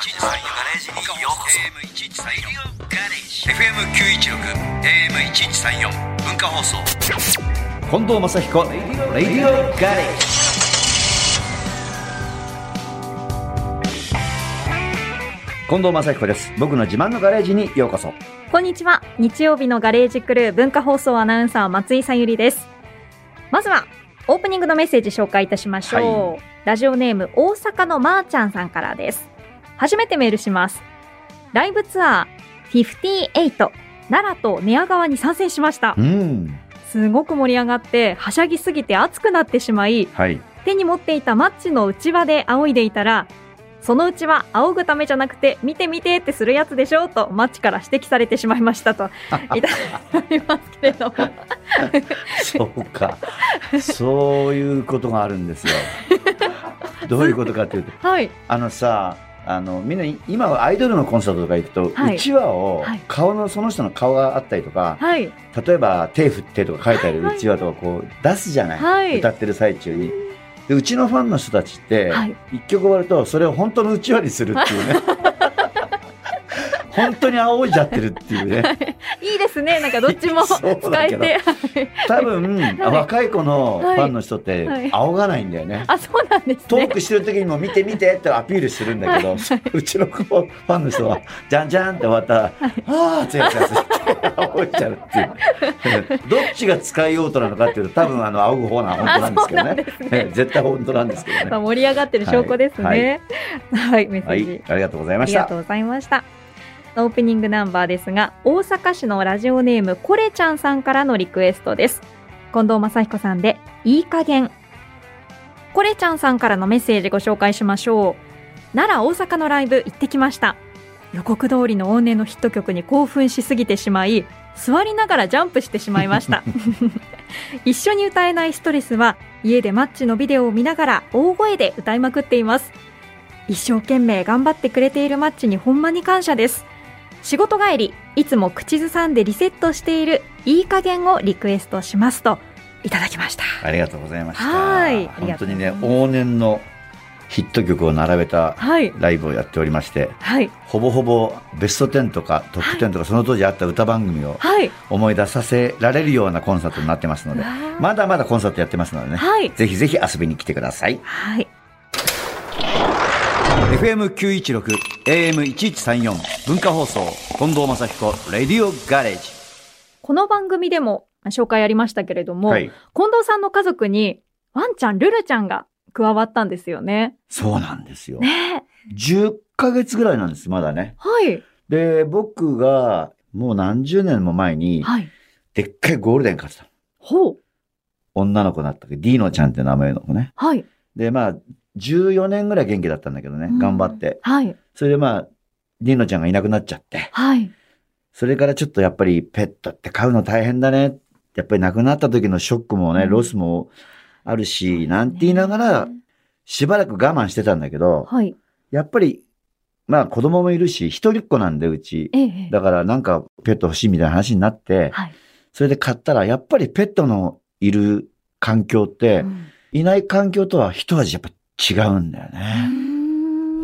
FM916 AM1134 文化放送近藤正彦レディオガレージ近藤正彦です僕の自慢のガレージにようこそこんにちは。日曜日のガレージクルー文化放送アナウンサー松井さゆりです。まずは、オープニングのメッセージ紹介いたしましょう。ラジオネーム、大阪のまーちゃんさんからです。初めてメールします。ライブツアー58、奈良と寝屋川に参戦しましたう。んすごく盛り上がって、はしゃぎすぎて熱くなってしまい、はい手に持っていたマッチの内輪で仰いでいたら、そのうちは仰ぐためじゃなくて、見て見てってするやつでしょうと、マッチから指摘されてしまいましたと、いただいておりますけれども。そうかそういうことがあるんですよどういうことかというと はい。あのさあのみんな今はアイドルのコンサートとか行くと、はい。うちわをはい。顔のその人の顔があったりとか、はい。例えば手振ってとか書いてある はい。うちわとかこう出すじゃない、はい。歌ってる最中に。でうちのファンの人たちって、はい。一曲終わるとそれを本当のうちわにするっていうね 本当に仰いじゃってるっていうね いいですね。なんかどっちも そう使だけどえて。多分、若い子のファンの人ってはい仰がないんだよね、あ、そうなんですね。トークしてる時にも見て見てってアピールするんだけど、うちの子ファンの人は、じゃんじゃんって終わったら、ああ、つやつやつって仰いちゃうっていう。どっちが使いようとなのかっていうと、多分あの、仰ぐ方が本当なんですけどね。ええ絶対本当なんですけどね。まあ盛り上がってる証拠ですね。はい、メッセはージ。い、ありがとうございましたありがと。うございました。オープニングナンバーですが、大阪市のラジオネームコレちゃんさんからのリクエストです。近藤正彦さんで、いい加減。コレちゃんさんからのメッセージご紹介しましょう。奈良、大阪のライブ行ってきました。予告通りの往年のヒット曲に興奮しすぎてしまい、座りながらジャンプしてしまいました。一緒に歌えないストレスは、家でマッチのビデオを見ながら大声で歌いまくっています。一生懸命頑張ってくれているマッチにほんまに感謝です。仕事帰り、いつも口ずさんでリセットしているいい加減をリクエストしますと、いただきました。ありがとうございました。はい本当にね、往年のヒット曲を並べたはい。ライブをやっておりまして、はい。ほぼほぼベスト10とかトップ10とかその当時あった歌番組をはい。思い出させられるようなコンサートになってますので、まだまだコンサートやってますのでね、はい。ぜひぜひ遊びに来てください。はい。FM916、AM1134、文化放送、近藤正彦、レディオガレージ。この番組でも紹介ありましたけれども、はい。近藤さんの家族にワンちゃん、ルルちゃんが加わったんですよね。そうなんですよ。ね10ヶ月ぐらいなんです、まだね。はい。で、僕がもう何十年も前に、はい。でっかいゴールデン飼ってた。ほう。女の子だったけ？ど、ディーノちゃんって名前の子ね。はい。で、まあ、14年ぐらい元気だったんだけどね、うん頑張って。はい。それでまあ、ディーノちゃんがいなくなっちゃって。はい。それからちょっとやっぱりペットって飼うの大変だね。やっぱり亡くなった時のショックもね、うんロスもあるし、なんて言いながら、しばらく我慢してたんだけど、はい。やっぱり、まあ子供もいるし、一人っ子なんでうち。ええ。だからなんかペット欲しいみたいな話になって、はい。それで買ったら、やっぱりペットのいる環境って、うんいない環境とは一味やっぱ違うんだよね。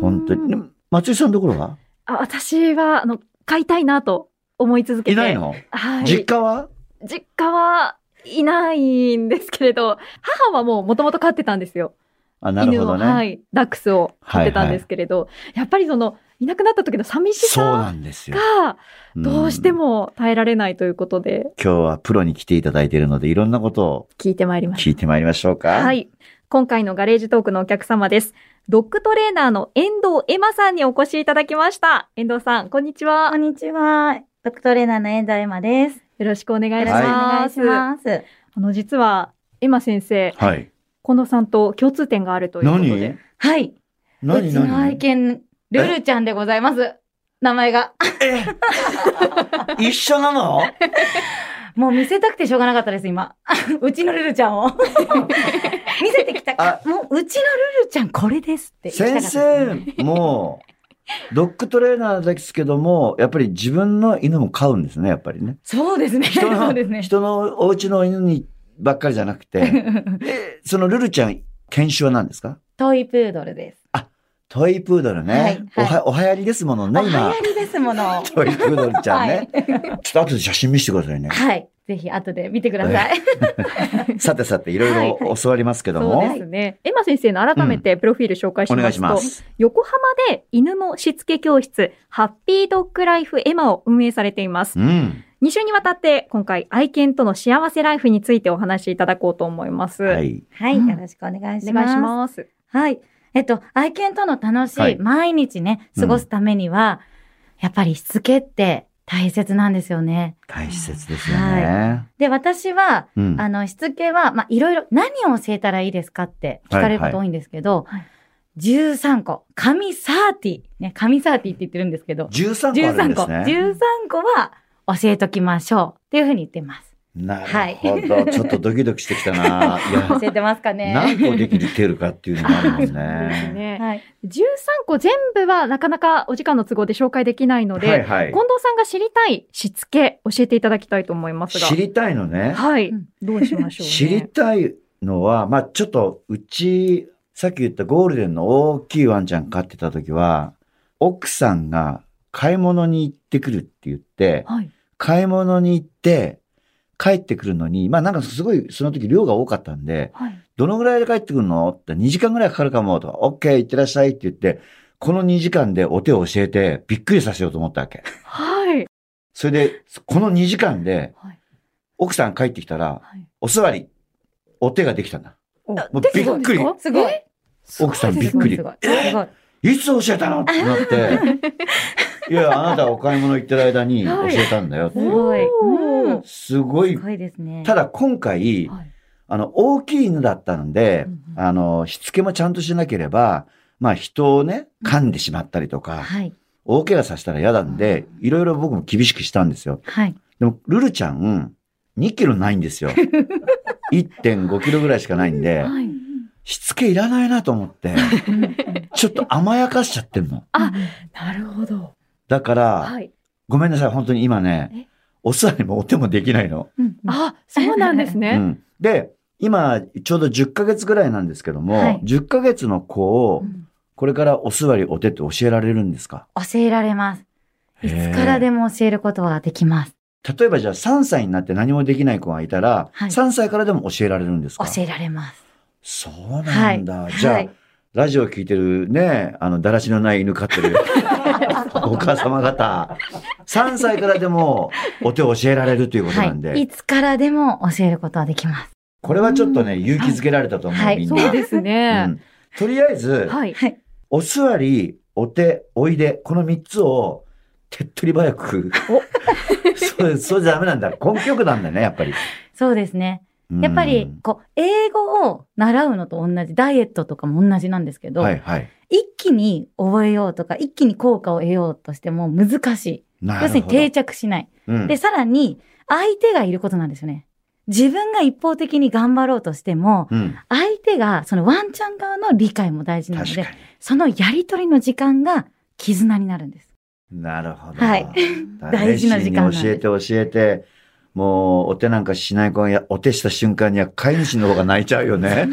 本当に。松井さんのところはあ私は、あの、飼いたいなと思い続けて。いないの、はい。実家は？実家はいないんですけれど、母はもう元々飼ってたんですよ。あ、なるほどね。犬を、はい。ダックスを飼ってたんですけれど、やっぱりその、いなくなった時の寂しさんですよ。が、どうしてんも耐えられないということで、今日はプロに来ていただいているので、いろんなことを聞いてまいりまし聞いてまいりましょうか。た。は。い。今回のガレージトークのお客様です。ドッグトレーナーの遠藤エマさんにお越しいただきました。遠藤さん、こんにちは。こんにちは。ドクトレーナーの遠藤エマです。よろしくお願いしよろしくお願いします。ます。あの、実は、エマ先生、はい。近藤さんと共通点があるということで。はい。何？うちの愛何犬、ルルちゃんでございます。名前が。一緒なの？もう見せたくてしょうがなかったです、今。うちのルルちゃんを。見せてきたあもう、うちのルルちゃんこれですって先。生も、ドッグトレーナーですけども、やっぱり自分の犬も飼うんですね、やっぱりね。そうですね。人そうの、ですね。人のお家の犬にばっかりじゃなくて、えそのルルちゃん、犬種は何ですか？トイプードルです。トイプードルね。はいおは、おはやりですものね、おは今や。りですもの。トイプードルちゃんね。はいちょっと後で写真見せてくださいね。はい。ぜひ後で見てください。さてさて、いろいろ教わりますけどそうも。ですね。エマ先生の改めてプロフィール紹介しますと、します。横浜で犬のしつけ教室、ハッピードッグライフエマを運営されています。うん。2週にわたって今回愛犬との幸せライフについてお話しいただこうと思います。は。い。はい。うんよろしくお願いします。お願いします。はい。えっと、愛犬との楽しはいい毎日ね、過ごすためには、やっぱりしつけって大切なんですよね。大切ですよね。で、私は、うん。あの、しつけは、まあ、いろいろ、何を教えたらいいですかって聞かれること多いんですけど、はいはい13個、神サーティ、ね、神サーティって言ってるんですけど、13個あるん13個、ですね。13個は教えときましょうっていうふうに言ってます。なるほど。ちょっとドキドキしてきたな。いや教、えてますかね何個できてるかっていうのもあるもんですね。ね。はい。13個全部はなかなかお時間の都合で紹介できないので、はいはい近。藤さんが知りたいしつけ教えていただきたいと思いますが。知りたいのね。はいうん。どうしましょうね。知りたいのは、まあちょっと、うち、さっき言ったゴールデンの大きいワンちゃん飼ってた時は、奥さんが買い物に行ってくるって言って、はい。買い物に行って、帰ってくるのに、まあなんかすごいその時量が多かったんで、はい。どのぐらいで帰ってくるのって2時間ぐらいかかるかもとか、OK 行ってらっしゃいって言って、この2時間でお手を教えてびっくりさせようと思ったわけ。はい。それで、この2時間ではい。奥さん帰ってきたら、はい。お座り、お手ができたんだ。おもうびっくり。すごい。奥さんびっくりすごい。すごい。すごい。いつ教えたの？ってなって、いや、あなたお買い物行ってる間に教えたんだよ。すごい。すごいす。ごいですね。ただ今回、はい。あの、大きい犬だったので、うんうんあの、しつけもちゃんとしなければ、まあ人をね、噛んでしまったりとか、はい。大怪我させたら嫌なんで、いろいろ僕も厳しくしたんですよ。はい。でも、ルルちゃん、2キロないんですよ。1.5キロぐらいしかないんで、はい。しつけいらないなと思って、ちょっと甘やかしちゃってんの。あなるほど。だから、はい。ごめんなさい、本当に今ね、お座りもお手もできないの。うんあ、そうなんですね。うん。で、今、ちょうど10ヶ月ぐらいなんですけども、はい10ヶ月の子を、これからお座りお手って教えられるんですか？教えられます。いつからでも教えることはできます。例えばじゃあ3歳になって何もできない子がいたら、はい3歳からでも教えられるんですか？教えられます。そうなんだ。はい。じゃあ、はいラジオ聞いてるね、あの、だらしのない犬飼ってる お母様方、3歳からでもお手を教えられるということなんで、はい。いつからでも教えることはできます。これはちょっとね、勇気づけられたと思う、はいみんな。そうですうね。んとりあえず、はい。はい。お座り、お手、おいで、この3つを手っ取り早く。そう、そうじゃダメなんだ。根気よくなんだね、やっぱり。そうですね。やっぱり、こう、英語を習うのと同じ、ダイエットとかも同じなんですけうん、ど、はいはい。一気に覚えようとか、一気に効果を得ようとしても難しい。要するに定着しない。うんで、さらに、相手がいることなんですよね。自分が一方的に頑張ろうとしても、うん。相手が、そのワンちゃん側の理解も大事なのでそのやりとりの時間が絆になるんです。に。なるほど。はい大事な時間な教えて教えて、もう、お手なんかしない子がや、お手した瞬間には飼い主の方が泣いちゃうよね。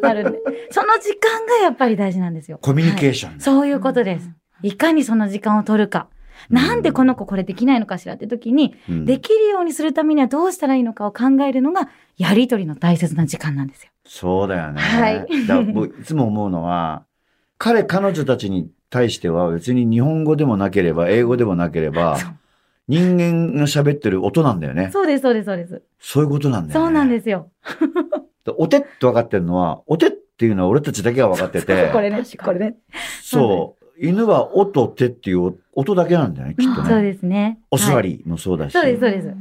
なるんで、その時間がやっぱり大事なんですよ。コミュニケーシションね、そういうことです。いかにその時間を取るか。なんでこの子これできないのかしらって時に、うんできるようにするためにはどうしたらいいのかを考えるのが、やりとりの大切な時間なんですよ。そうだよね。はいだから僕いつも思うのは、彼、彼女たちに対しては別に日本語でもなければ、英語でもなければ人間が喋ってる音なんだよね。そうです、そうです、そうです。そういうことなんだよね。そうなんですよ。でお手って分かってるのは、お手っていうのは俺たちだけが分かってて、これねこれね。そう。犬は音と手っていう音だけなんだよね、きっとそうね。ですね。お座はいりもそうだし。そうです、そうです。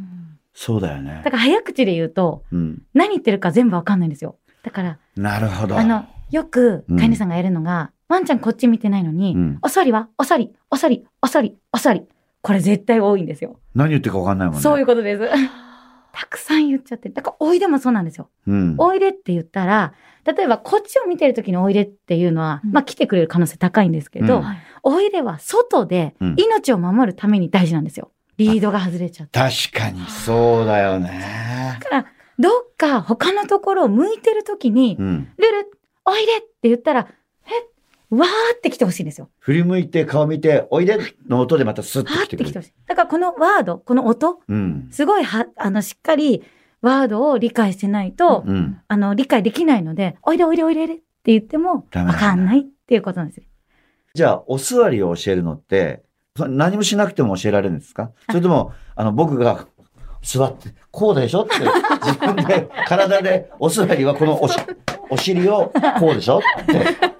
そうだよねだ。から早口で言うと、うん。何言ってるか全部わかんないんですよ。だから、なるほど。あの、よくうん飼い主さんがやるのが、ワンちゃんこっち見てないのに、うんお座りはお座り、お座り、お座り、お座り。これ絶対多いんですよ。何言ってるか分かんないもんね。そういうことです。たくさん言っちゃって。だから、おいでもそうなんですよ。うん。おいでって言ったら、例えばこっちを見てる時においでっていうのは、うんまあ来てくれる可能性高いんですけど、うんはいおいでは外でうん命を守るために大事なんですよ。リードが外れちゃって。確かに、そうだよね。だから、どっか他のところを向いてる時に、うん。ルル、おいでって言ったら、え、わーって来てほしいんですよ。振り向いて顔見て、おいでの音でまたスッと来てくる。って来てほしい。だからこのワード、この音、うん。すごいは、あの、しっかりワードを理解してないと、うん。あの、理解できないので、おいでおいでおいでって言っても、わかんないっていうことなんですよ。じゃあ、お座りを教えるのって、そ何もしなくても教えられるんですか？それとも、あの、僕が座って、こうでしょって、自分で、体で、お座りはこのおし、お尻をこうでしょって。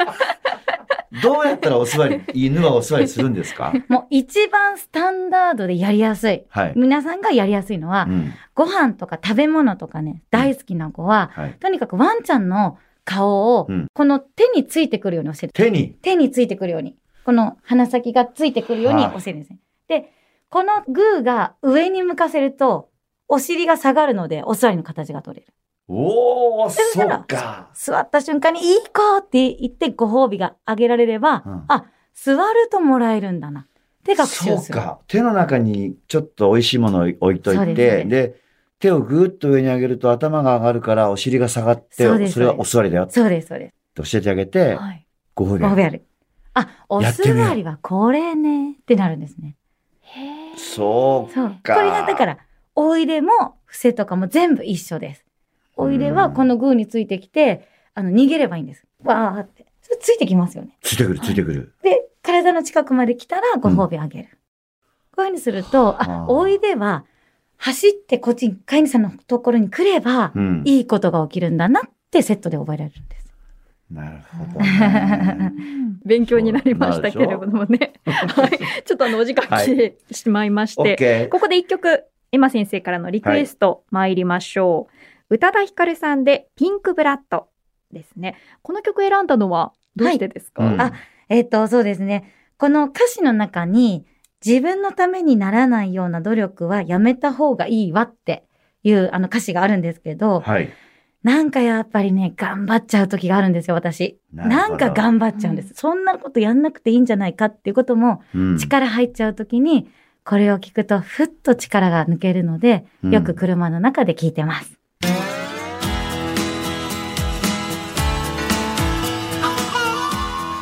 どうやったらお座り、犬はお座りするんですか？もう一番スタンダードでやりやすい。はい。皆さんがやりやすいのは、うん。ご飯とか食べ物とかね、大好きな子は、はい。とにかくワンちゃんの顔をうん、この手についてくるように教える。手に？手についてくるように。この鼻先がついてくるように教えるんですね。で、このグーが上に向かせると、お尻が下がるので、お座りの形が取れる。おー、そうか。座った瞬間に、いい子って言ってご褒美があげられれば、うんあ、座るともらえるんだな。って学習する。そうか。手の中にちょっと美味しいものを置いといて、でで、手をぐーっと上に上げると頭が上がるからお尻が下がって、そそれはお座りだよそうです、そうです。教えてあげて、はい。ご褒美あげる。ご褒美ある。あ、お座りはこれねってなるんですね。へーそうそう。こかれがだから、おいでも、伏せとかも全部一緒です。おいではこのグーについてきて、あの、逃げればいいんです。わーって。ついてきますよね。ついてくる、ついてくる。で、体の近くまで来たらご褒美あげる。こういうふうにすると、あ、おいでは、走ってこっちに、飼い主さんのところに来れば、うん。いいことが起きるんだなってセットで覚えられるんです。なるほどね。勉強になりましたけれどもね。はい。ちょっとあの、お時間来てしまいまして。ここで一曲、エマ先生からのリクエスト参りましょう。宇多田ヒカルさんでピンクブラッドですね。この曲選んだのはどうしてですか、はいうんあえっ、と、そうですね。この歌詞の中に、自分のためにならないような努力はやめた方がいいわっていうあの歌詞があるんですけど、はい。なんかやっぱりね、頑張っちゃう時があるんですよ、私。なんか頑張っちゃうんです。そんなことやんなくていいんじゃないかっていうことも、うん力入っちゃう時に、これを聞くとふっと力が抜けるので、うんよく車の中で聞いてます。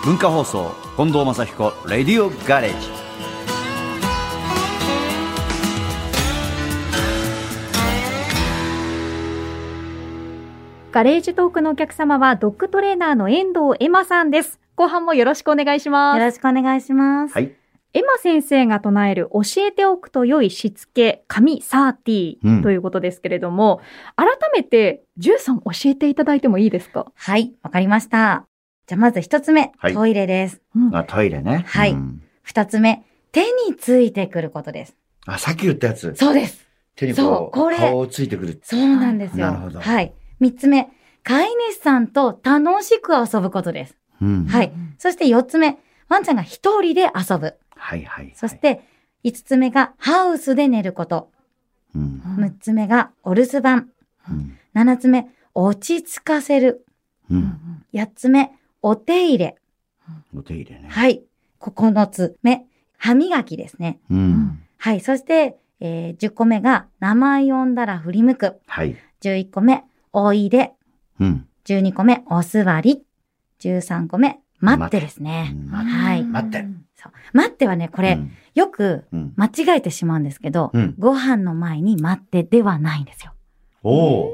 文化放送、近藤正彦、レディオガレージ。ガレージトークのお客様はドッグトレーナーの遠藤エマさんです。後半もよろしくお願いします。よろしくお願いします。はい。エマ先生が唱える教えておくと良いしつけ、神30うんということですけれども、改めて、ジュウさん教えていただいてもいいですか？はい、わかりました。じゃあまず一つ目、はいトイレです。うんあ、トイレね。はいうん二つ目、手についてくることです。あ、さっき言ったやつ。そうです。手にそこう、うこれ顔をついてくる。そうなんですよ。なるほどはい。三つ目、飼い主さんと楽しく遊ぶことです。うんはい。そして四つ目、ワンちゃんが一人で遊ぶ。はいはい。そし、て、五つ目がハウスで寝ること。うん。六つ目がお留守番。うん。七つ目、落ち着かせる。うん。八つ目、お手入れ。お手入れね。はい。九つ目、歯磨きですね。うん。はい。そして、えー、10個目が、名前呼んだら振り向く。はい。11個目、おいで。うん。12個目、お座り。13個目、待ってですね。待はい待って。そう待ってはね、これ、うんよくうん。間違えてしまうんですけど、うんご飯の前に待ってではないんですよ。おー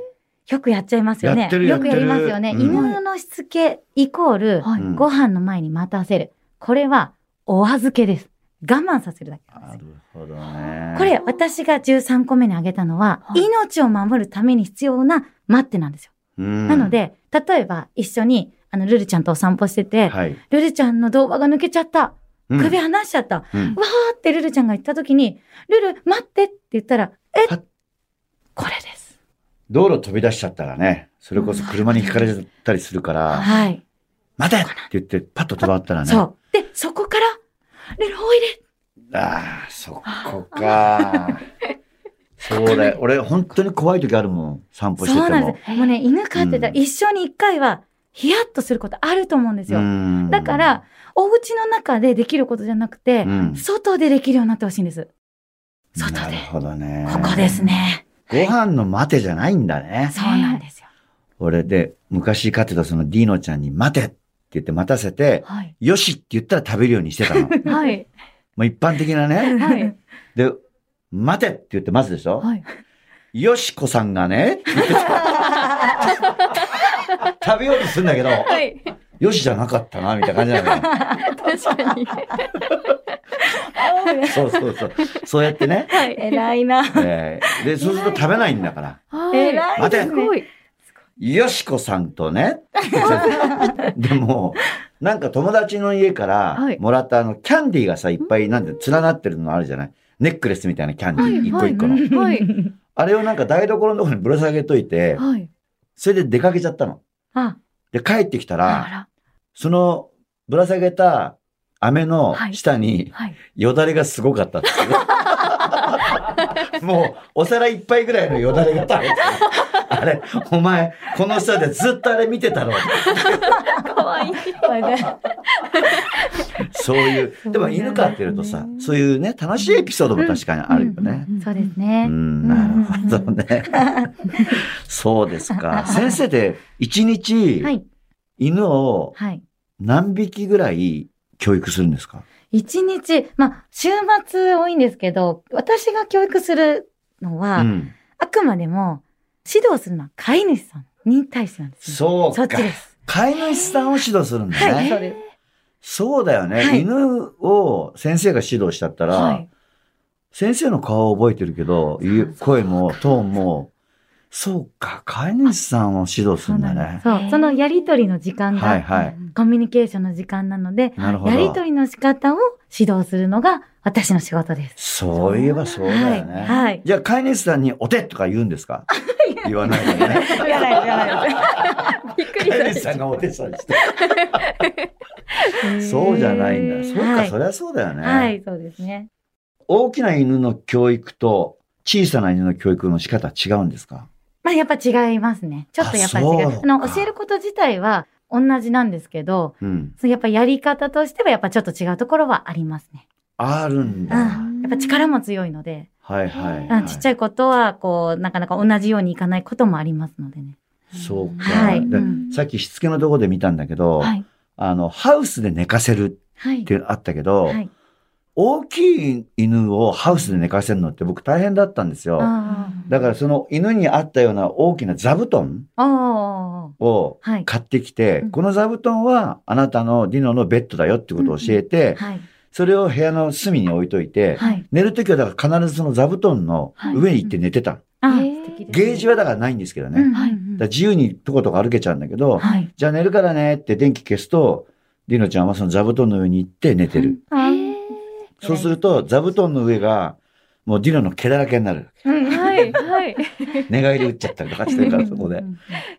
よくやっちゃいますよね。やってるよくやりますよね。やってるうん犬のしつけイコール、はい。うんご飯の前に待たせる。これは、お預けです。我慢させるだけなんですよ。なるほどね。これ、私が13個目に挙げたのは、はい命を守るために必要な待ってなんですよ。うん、なので、例えば一緒に、あの、ルルちゃんとお散歩してて、はい。ルルちゃんの動画が抜けちゃった。うん首離しちゃった。うんわーってルルちゃんが言った時に、ルル、待ってって言ったら、え？はこれです。道路飛び出しちゃったらね、それこそ車にひかれちゃったりするから、はい。待てって言ってパッと止まったらね。そう。で、そこから、ルルおいで。ああ、そこか。そうだよ。俺、本当に怖い時あるもん。散歩してても。そうなんです。もうね、犬飼ってたらうん一緒に一回は、ヒヤッとすることあると思うんですよ。うんだから、、お家の中でできることじゃなくて、うん外でできるようになってほしいんです。外で。なるほどね。ここです。ね。ご飯の待てじゃないんだね。そうなんですよ。俺で、昔飼ってたそのディーノちゃんに待てって言って待たせて、はい。よしって言ったら食べるようにしてたの。も はい。う一般的なね。はい。で、待てって言って待つでしょ、はい。よしこさんがね、食べようとするんだけど、はい。よしじゃなかったな、みたいな感じなのよ。確かに。そうそうそう。そうやってね。はい。偉いな。えーで、そうすると食べないんだから。はい。偉い待てすごい。よしこさんとね。でも、なんか友達の家からはいもらったあの、キャンディーがさ、いっぱいなんで連なってるのあるじゃない？ネックレスみたいなキャンディー、一個一個の。はい。あれをなんか台所のところにぶら下げといて、はい。それで出かけちゃったの。あ、で、帰ってきたら。そのぶら下げた飴の下にはい。よだれがすごかったっていう もう、お皿一杯ぐらいのよだれが垂れてるあれ、お前、この下でずっとあれ見てたろ。かわいい。そういう、でも犬飼ってるとさ、そういうね、楽しいエピソードも確かにあるよね。そうですうね。ん、なるほどね。そうですか。先生で一日、はい。犬をはい。何匹ぐらい教育するんですか？一日、まあ、週末多いんですけど、私が教育するのは、うん。あくまでも指導するのは飼い主さんに対してなんです、ね。そうかそっち。です。飼い主さんを指導するんだね。はい、そうです。そうだよね。はい犬を先生が指導しちゃったら、はい。先生の顔を覚えてるけど、声もトーンも、そうか、飼い主さんを指導するんだね。そう、そのやりとりの時間が、はいはい。コミュニケーションの時間なので、なるほど。やりとりの仕方を指導するのが私の仕事です。そういえばそうだよね。はいはいじゃあ飼い主さんにお手とか言うんですか？言わないよね。言わない言わないで びっくり飼い主しさんがお手さんして。そうじゃないんだ。そうか、はいそりゃそうだよね。はい、そうですね。大きな犬の教育と小さな犬の教育の仕方は違うんですか？まあやっぱ違いますね。ちょっとやっぱり違う。あの、教えること自体は同じなんですけど、うん。そのやっぱやり方としてはやっぱちょっと違うところはありますね。あるんうん。だ。やっぱ力も強いので、はいはい、うんちっちゃい。いことは、こう、なかなか同じようにいかないこともありますのでね。そうか。はいさっきしつけのとこで見たんだけど、はい。あの、ハウスで寝かせるはいっ。てあったけど、はい。大きい犬をハウスで寝かせるのって僕大変だったんですよ。あだからその犬に合ったような大きな座布団。をはい。買ってきて、うんこの座布団はあなたのディノのベッドだよってことを教えて、はい。それを部屋の隅に置いといて、はい。寝るときはだから必ずその座布団の上に行って寝てた。ゲージはだからないんですけどね。うんだかはいら自由にとことか歩けちゃうんだけど、はい。じゃあ寝るからねって電気消すと、ディノちゃんはその座布団の上に行って寝てる。あへーそうすると座布団の上がもうディノの毛だらけになる。うんはい。はい。寝返り打っちゃったりとかしてるからそこで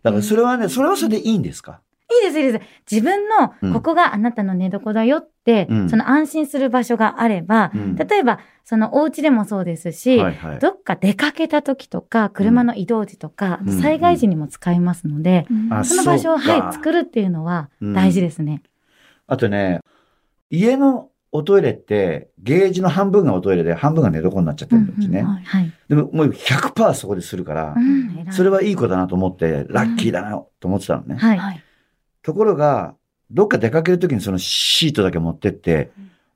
だからそれはね、それはそれでいいんですか？いいです、いいです。自分の、ここがあなたの寝床だよって、うんその安心する場所があれば、うん例えば、そのお家でもそうですし、はいはい。どっか出かけた時とか、車の移動時とか、うん災害時にも使いますので、あその場所を、はい、作るっていうのはうん大事ですね。あとね、家のおトイレって、ゲージの半分がおトイレで、半分が寝床になっちゃってるんですね。うんうんはい。でももう100%そこでするからう、んそれはいい子だなと思って、ラッキーだなと思ってたのね。はい。はい。ところが、どっか出かけるときにそのシートだけ持ってって、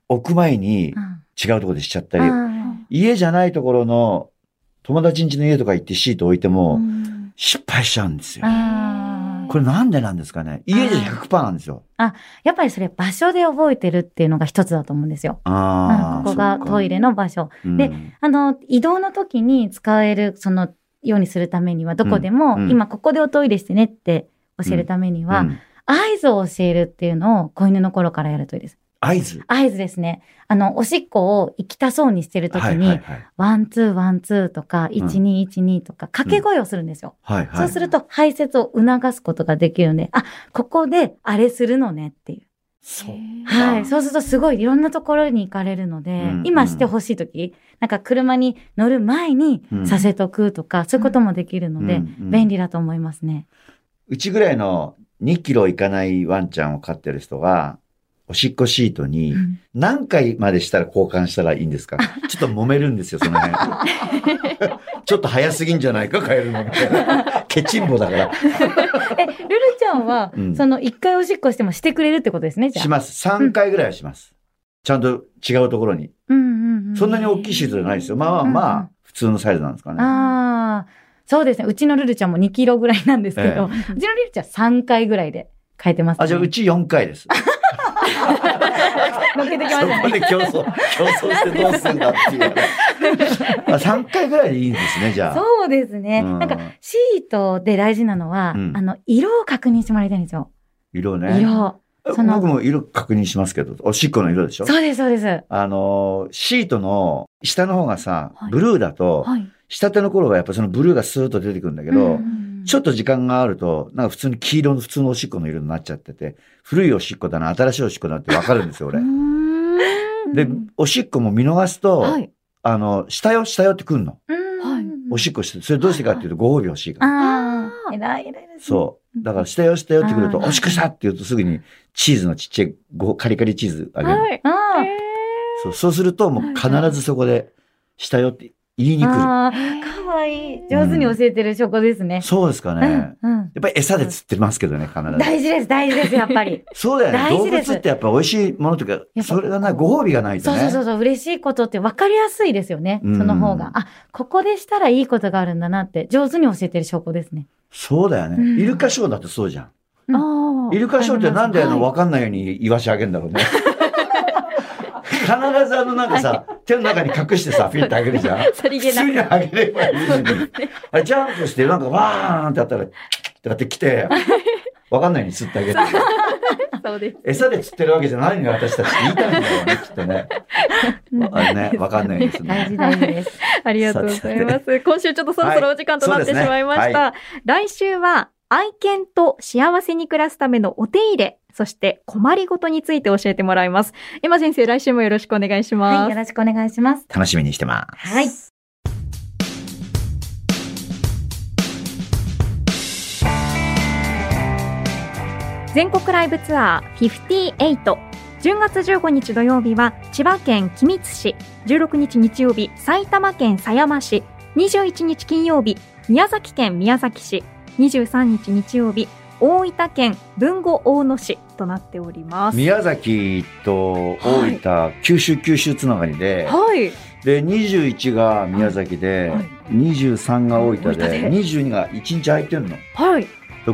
置く前にうん違うところでしちゃったり、あ家じゃないところの友達ん家の家とか行ってシート置いてーもうん失敗しちゃうんですよ。これなんでなんですかね？家じゃ100%なんですよ。やっぱりそれ場所で覚えてるっていうのが一つだと思うんですよ。ああ。うんここがトイレの場所。うんであの、移動の時に使える、その、ようにするためには、どこでも、うんうん今ここでおトイレしてねって教えるためには、うん合図を教えるっていうのを子犬の頃からやるといいです。合図。合図ですね。あの、おしっこを行きたそうにしてる時に、はいはいはい。 one two one two とか、ん一二一二とか、掛け声をするんですよ。はいはい。そうすると排泄を促すことができるので、あ、ここであれするのねっていう。そう。はい。そうするとすごいいろんなところに行かれるので、うん今してほしいとき、なんか車に乗る前にうんさせとくとか、そういうこともできるので、うんうん便利だと思いますね。うちぐらいの2キロいかないワンちゃんを飼ってる人が、おしっこシートにうん何回までしたら交換したらいいんですか？ちょっと揉めるんですよ、その辺。ちょっと早すぎんじゃないか、変えるのみたいな。ケチンボだから。え、ルルちゃんは、うんその一回おしっこしてもしてくれるってことですね、じゃあ。します。3回ぐらいはします。ちゃんと違うところに。うんうんうん。そんなに大きいシートじゃないですよ。まあまあまうんうんあ、普通のサイズなんですかね。ああ、そうですね。うちのルルちゃんも2キロぐらいなんですけど、ええうちのルルちゃん3回ぐらいで変えてます、ね。あ、じゃあうち4回です。乗っけてきまそしたね。こで競争、競争してどうすんだっていう。あ3回ぐらいでいいんですね、じゃあ。そうですね。うんなんか、シートで大事なのは、うんあの、色を確認してもらいたいんですよ。色ね。色。その僕も色確認しますけど、おしっこの色でしょ？そうです、そうです。あのー、シートの下の方がさはい、ブルーだと、はい。下手の頃はやっぱそのブルーがスーッと出てくるんだけど、うんちょっと時間があると、なんか普通に黄色の普通のおしっこの色になっちゃってて、古いおしっこだな、新しいおしっこだなってわかるんですよ、俺で、おしっこも見逃すと、はい。あの、下よ、下よってくんの。おしっこして、それどうしてかっていうとご褒美欲しいから。ああ、偉い偉いですね。そう。だから、下よ、下よってくると、おしっこしたって言うとすぐにチーズのちっちゃいごカリカリチーズあげる。はい。ああ、えそうそうすると、もう必ずそこで、下よって言いに来る。ああ、かわいい。上手に教えてる証拠ですね。そうですかね。うん、うん。やっぱり餌で釣ってますけどね、必ず。大事です、大事です、やっぱり。そうだよね。動物ってやっぱ美味しいものとかぱ、それがな、ご褒美がないとね。そうそうそうそう、嬉しいことって分かりやすいですよね。うんその方が。あ、ここでしたらいいことがあるんだなって、上手に教えてる証拠ですね。そうだよね。うんイルカショーだってそうじゃん。イルカショーってなんであの、はいわかんないようにイワシあげんだろうね。必ずあのなんかさ、手の中に隠してさ、フィッてあげるじゃん。さりげなく。普通にあげればいいのに。あれジャンプしてなんかわーんってやったら、ってやってきて、わかんないように釣ってあげる。そうです。餌で釣ってるわけじゃないのよ、私たちって言いたいんだよね、きっとね。あれね、わかんないですね。大事です。ありがとうござい。ます。今週ちょっとそろそろお時間となってしまい。ました。は来週は愛犬と幸せに暮らすためのお手入れ、そして困りごとについて教えてもらいます。エマ先生、来週もよろしくお願いします。はい、よろしくお願いします。楽しみにしてます。はい。全国ライブツアー58。10月15日土曜日は千葉県君津市、16日日曜日埼玉県狭山市、21日金曜日宮崎県宮崎市、23日日曜日大分県豊後大野市となっております。宮崎と大分、九州九州つながりで、はい。で、21が宮崎で、はい23が大分で、で22が1日空いてるの。はい。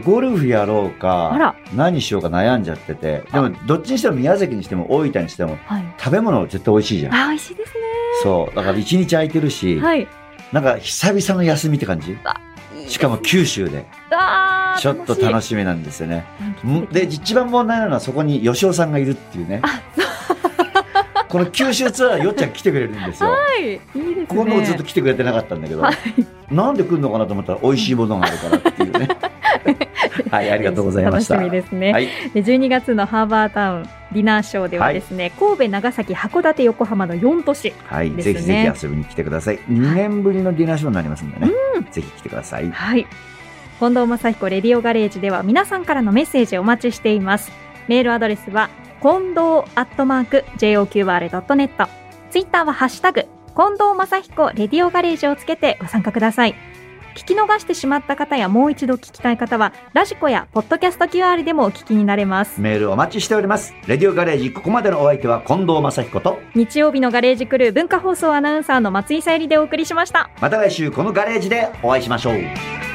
ゴルフやろうあから何しようか悩んじゃってて、でもどっちにしても宮崎にしても大分にしてもはい。食べ物絶対美味しいじゃん。あ、美味しいですそう。だから1日空いてるし、ね。はい。なんか久々の休みって感じ？しかも九州で。ちょっと楽ししみなんですよね。で、一番問題なのはそこに吉尾さんがいるっていうね。この九州ツアーよっちゃん来てくれるんですよ。はい。いいですね。ここのずっと来てくれてなかったんだけど、はいなんで来るのかなと思ったら美味しいものがあるからっていうね。はい、ありがとうございました。楽しみですね。はい、で12月のハーバータウンディナーショーではですね、神戸、長崎、函館、横浜の4都市。はい、ですねぜひぜひ遊びに来てください。2年ぶりのディナーショーになりますんでね。ぜひ来てください。はい。近藤正彦レディオガレージでは皆さんからのメッセージをお待ちしています。メールアドレスは、近藤アットマーク JOQR.net。ツイッターはハッシュタグ、近藤正彦レディオガレージをつけてご参加ください。聞き逃してしまった方やもう一度聞きたい方は、ラジコやポッドキャスト QR でもお聞きになれます。メールお待ちしております。レディオガレージ、ここまでのお相手は近藤正彦と、日曜日のガレージクルー文化放送アナウンサーの松井さゆりでお送りしました。また来週このガレージでお会いしましょう。